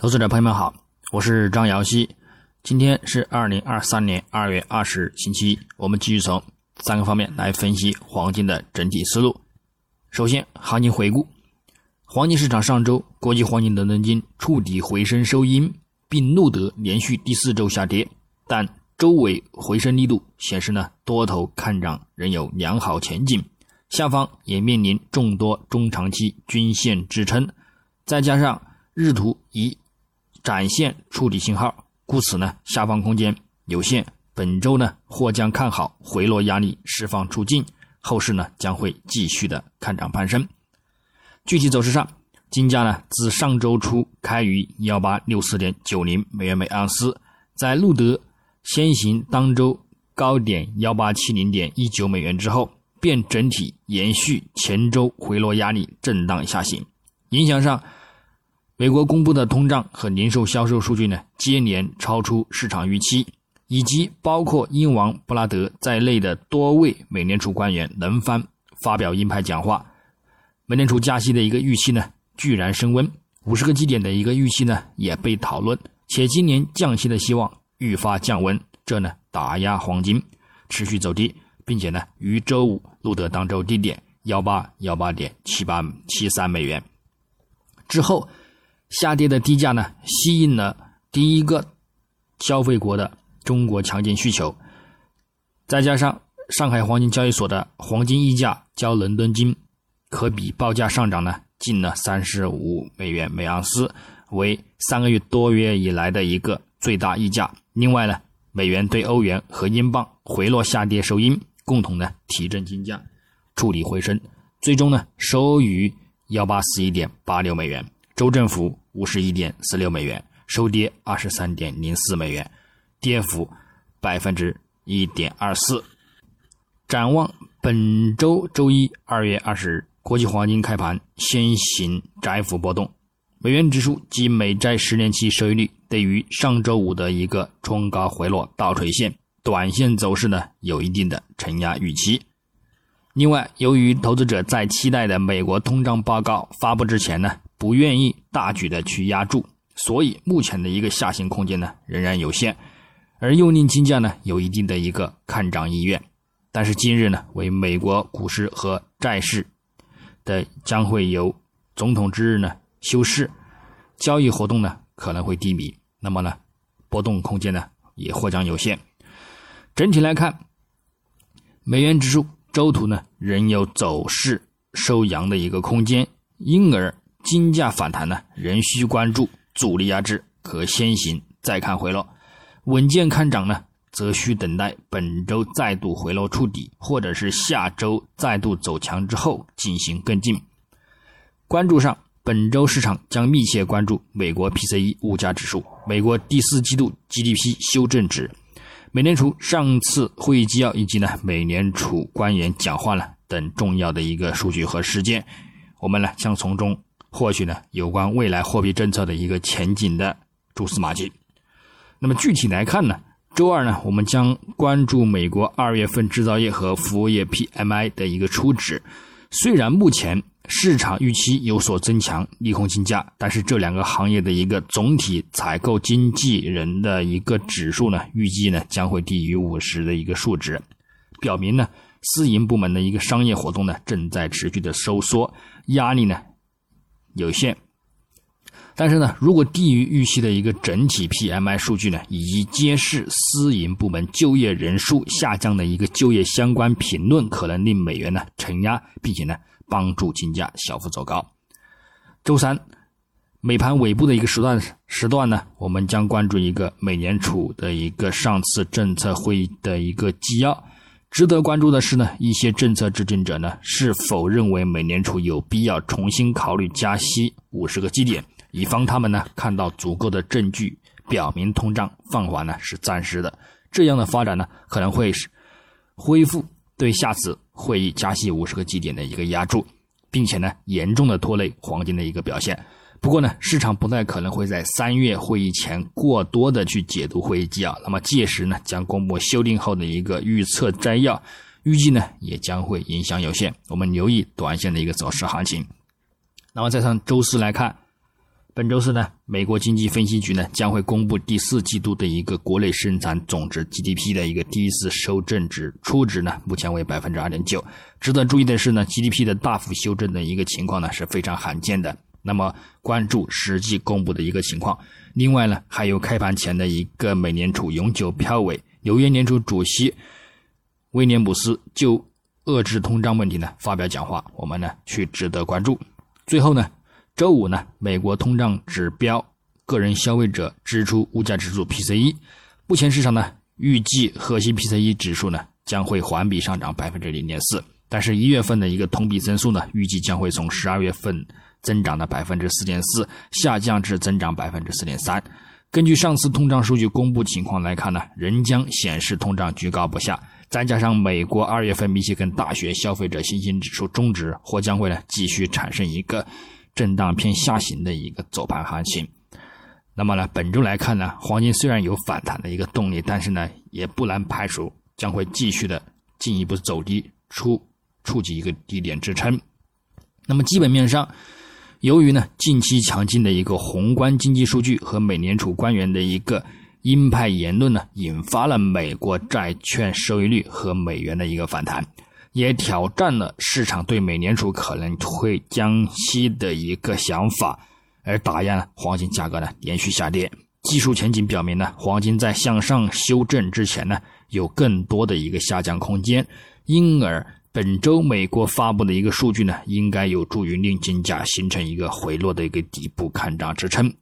投资者朋友们好，我是张瑶希。今天是二零二三年二月二十日，星期一。我们继续从三个方面来分析黄金的整体思路。首先，行情回顾：黄金市场上周，国际黄金伦敦金触底回升收阴，并录得连续第四周下跌，但周尾回升力度显示呢，多头看涨仍有良好前景。下方也面临众多中长期均线支撑，再加上日图已。展现触底信号，故此呢，下方空间有限。本周呢，或将看好回落压力释放出尽，后市呢将会继续的看涨攀升。具体走势上，金价呢自上周初开于幺八六四点九零美元每盎司，在录得先行当周高点幺八七零点一九美元之后，便整体延续前周回落压力震荡下行，影响上。美国公布的通胀和零售销售数据呢，接连超出市场预期，以及包括英王布拉德在内的多位美联储官员轮番发表鹰派讲话，美联储加息的一个预期呢，居然升温，五十个基点的一个预期呢，也被讨论，且今年降息的希望愈发降温，这呢打压黄金持续走低，并且呢于周五录得当周低点幺八幺八点七八七三美元之后。下跌的低价呢，吸引了第一个消费国的中国强劲需求，再加上上海黄金交易所的黄金溢价较伦敦金可比报价上涨呢，近了三十五美元每盎司，为三个月多月以来的一个最大溢价。另外呢，美元对欧元和英镑回落下跌收阴，共同呢提振金价，触底回升，最终呢收于幺八四一点八六美元。州政府五十一点四六美元，收跌二十三点零四美元，跌幅百分之一点二四。展望本周周一二月二十日，国际黄金开盘先行窄幅波动，美元指数及美债十年期收益率对于上周五的一个冲高回落倒垂线，短线走势呢有一定的承压预期。另外，由于投资者在期待的美国通胀报告发布之前呢。不愿意大举的去压住，所以目前的一个下行空间呢仍然有限，而又令金价呢有一定的一个看涨意愿。但是今日呢为美国股市和债市的将会由总统之日呢休市，交易活动呢可能会低迷，那么呢波动空间呢也或将有限。整体来看，美元指数周图呢仍有走势收阳的一个空间，因而。金价反弹呢，仍需关注阻力压制，可先行再看回落；稳健看涨呢，则需等待本周再度回落触底，或者是下周再度走强之后进行跟进。关注上，本周市场将密切关注美国 PCE 物价指数、美国第四季度 GDP 修正值、美联储上次会议纪要以及呢美联储官员讲话了等重要的一个数据和事件，我们呢将从中。获取呢有关未来货币政策的一个前景的蛛丝马迹。那么具体来看呢，周二呢我们将关注美国二月份制造业和服务业 PMI 的一个初值。虽然目前市场预期有所增强，利空金价，但是这两个行业的一个总体采购经纪人的一个指数呢，预计呢将会低于五十的一个数值，表明呢私营部门的一个商业活动呢正在持续的收缩，压力呢。有限，但是呢，如果低于预期的一个整体 PMI 数据呢，以及揭示私营部门就业人数下降的一个就业相关评论，可能令美元呢承压，并且呢帮助金价小幅走高。周三美盘尾部的一个时段时段呢，我们将关注一个美联储的一个上次政策会议的一个纪要。值得关注的是呢，一些政策制定者呢是否认为美联储有必要重新考虑加息五十个基点，以防他们呢看到足够的证据表明通胀放缓呢是暂时的，这样的发展呢可能会是恢复对下次会议加息五十个基点的一个压注，并且呢严重的拖累黄金的一个表现。不过呢，市场不太可能会在三月会议前过多的去解读会议纪要。那么届时呢，将公布修订后的一个预测摘要，预计呢也将会影响有限。我们留意短线的一个走势行情。那么再从周四来看，本本周四呢，美国经济分析局呢将会公布第四季度的一个国内生产总值 GDP 的一个第一次修正值，初值呢目前为百分之二点九。值得注意的是呢，GDP 的大幅修正的一个情况呢是非常罕见的。那么关注实际公布的一个情况。另外呢，还有开盘前的一个美联储永久票委、纽约联储主席威廉姆斯就遏制通胀问题呢发表讲话，我们呢去值得关注。最后呢。周五呢，美国通胀指标个人消费者支出物价指数 PCE，目前市场呢预计核心 PCE 指数呢将会环比上涨百分之零点四，但是一月份的一个同比增速呢预计将会从十二月份增长的百分之四点四下降至增长百分之四点三。根据上次通胀数据公布情况来看呢，仍将显示通胀居高不下，再加上美国二月份密歇根大学消费者信心指数终值或将会呢继续产生一个。震荡偏下行的一个走盘行情，那么呢，本周来看呢，黄金虽然有反弹的一个动力，但是呢，也不难排除将会继续的进一步走低，出触及一个低点支撑。那么基本面上，由于呢近期强劲的一个宏观经济数据和美联储官员的一个鹰派言论呢，引发了美国债券收益率和美元的一个反弹。也挑战了市场对美联储可能会降息的一个想法，而打压黄金价格呢连续下跌。技术前景表明呢，黄金在向上修正之前呢，有更多的一个下降空间。因而本周美国发布的一个数据呢，应该有助于令金价形成一个回落的一个底部看涨支撑。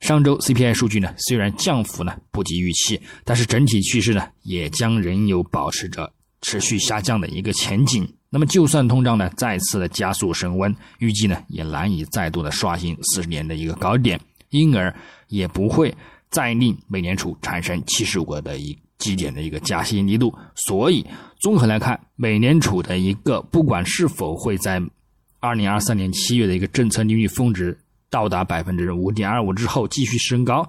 上周 CPI 数据呢，虽然降幅呢不及预期，但是整体趋势呢，也将仍有保持着。持续下降的一个前景，那么就算通胀呢再次的加速升温，预计呢也难以再度的刷新四十年的一个高点，因而也不会再令美联储产生七十五个的一基点的一个加息力度。所以综合来看，美联储的一个不管是否会在二零二三年七月的一个政策利率峰值到达百分之五点二五之后继续升高，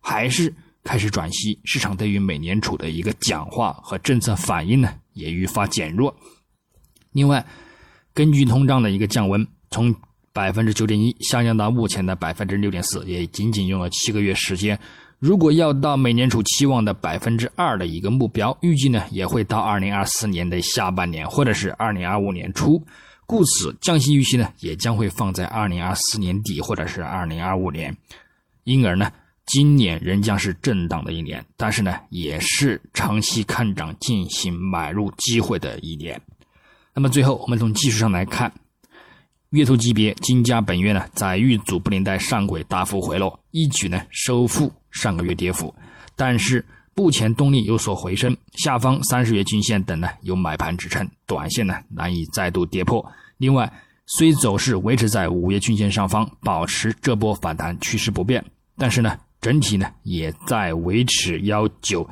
还是开始转息，市场对于美联储的一个讲话和政策反应呢？也愈发减弱。另外，根据通胀的一个降温，从百分之九点一下降到目前的百分之六点四，也仅仅用了七个月时间。如果要到美联储期望的百分之二的一个目标，预计呢也会到二零二四年的下半年，或者是二零二五年初。故此，降息预期呢也将会放在二零二四年底或者是二零二五年。因而呢。今年仍将是震荡的一年，但是呢，也是长期看涨进行买入机会的一年。那么最后，我们从技术上来看，月图级别金价本月呢，在遇阻布林带上轨大幅回落，一举呢收复上个月跌幅。但是目前动力有所回升，下方三十月均线等呢有买盘支撑，短线呢难以再度跌破。另外，虽走势维持在五月均线上方，保持这波反弹趋势不变，但是呢。整体呢也在维持幺九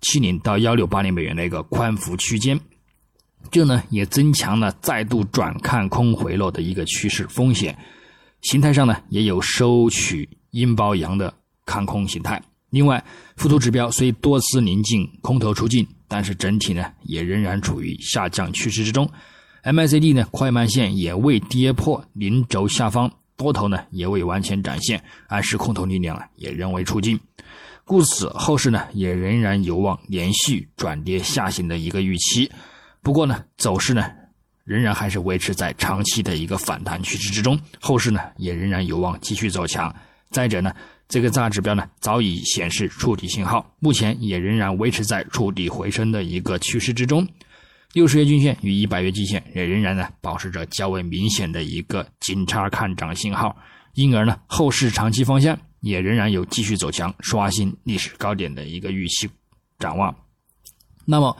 七零到幺六八零美元的一个宽幅区间，这呢也增强了再度转看空回落的一个趋势风险。形态上呢也有收取阴包阳的看空形态。另外，附图指标虽多次临近空头出尽，但是整体呢也仍然处于下降趋势之中。MACD 呢快慢线也未跌破零轴下方。多头呢也未完全展现，暗示空头力量啊也仍未出尽，故此后市呢也仍然有望连续转跌下行的一个预期。不过呢走势呢仍然还是维持在长期的一个反弹趋势之中，后市呢也仍然有望继续走强。再者呢这个大指标呢早已显示触底信号，目前也仍然维持在触底回升的一个趋势之中。六十月均线与一百月均线也仍然呢保持着较为明显的一个金叉看涨信号，因而呢后市长期方向也仍然有继续走强、刷新历史高点的一个预期展望。那么，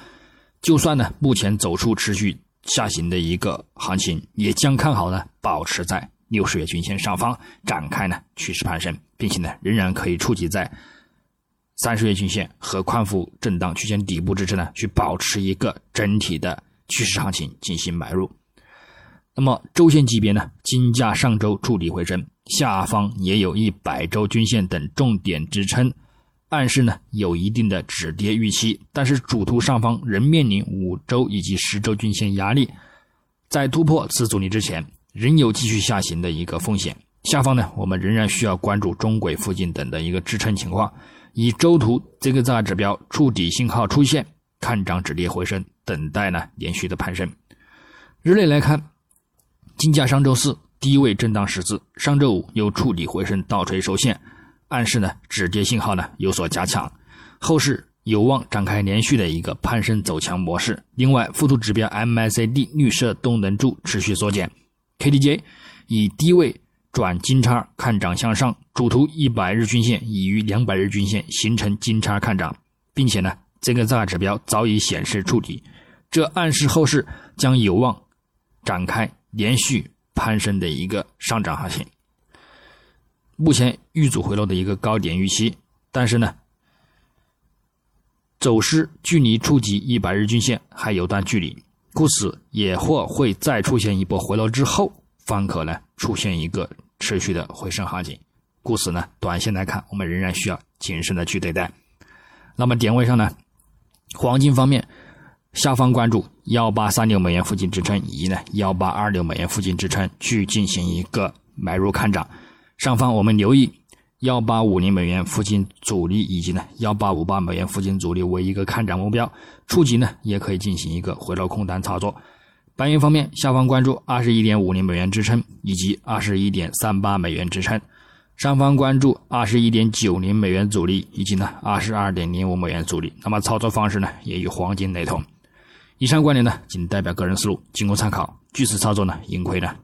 就算呢目前走出持续下行的一个行情，也将看好呢保持在六十月均线上方展开呢趋势攀升，并且呢仍然可以触及在。三十月均线和宽幅震荡区间底部支撑呢，去保持一个整体的趋势行情进行买入。那么周线级别呢，金价上周触底回升，下方也有一百周均线等重点支撑，暗示呢有一定的止跌预期。但是主图上方仍面临五周以及十周均线压力，在突破此阻力之前，仍有继续下行的一个风险。下方呢，我们仍然需要关注中轨附近等的一个支撑情况，以周图这个大指标触底信号出现，看涨止跌回升，等待呢连续的攀升。日内来看，金价上周四低位震荡十字，上周五又触底回升倒锤收线，暗示呢止跌信号呢有所加强，后市。有望展开连续的一个攀升走强模式。另外，附图指标 MACD 绿色动能柱持续缩减，KDJ 以低位转金叉看涨向上，主图一百日均线已于两百日均线形成金叉看涨，并且呢，这个大指标早已显示触底，这暗示后市将有望展开连续攀升的一个上涨行情。目前遇阻回落的一个高点预期，但是呢。走势距离触及一百日均线还有段距离，故此也或会再出现一波回落之后，方可呢出现一个持续的回升行情。故此呢，短线来看，我们仍然需要谨慎的去对待。那么点位上呢，黄金方面，下方关注幺八三六美元附近支撑以及呢幺八二六美元附近支撑去进行一个买入看涨。上方我们留意。幺八五零美元附近阻力，以及呢幺八五八美元附近阻力为一个看涨目标，触及呢也可以进行一个回落空单操作。白银方面，下方关注二十一点五零美元支撑以及二十一点三八美元支撑，上方关注二十一点九零美元阻力以及呢二十二点零五美元阻力。那么操作方式呢也与黄金雷同。以上观点呢仅代表个人思路，仅供参考。据此操作呢盈亏呢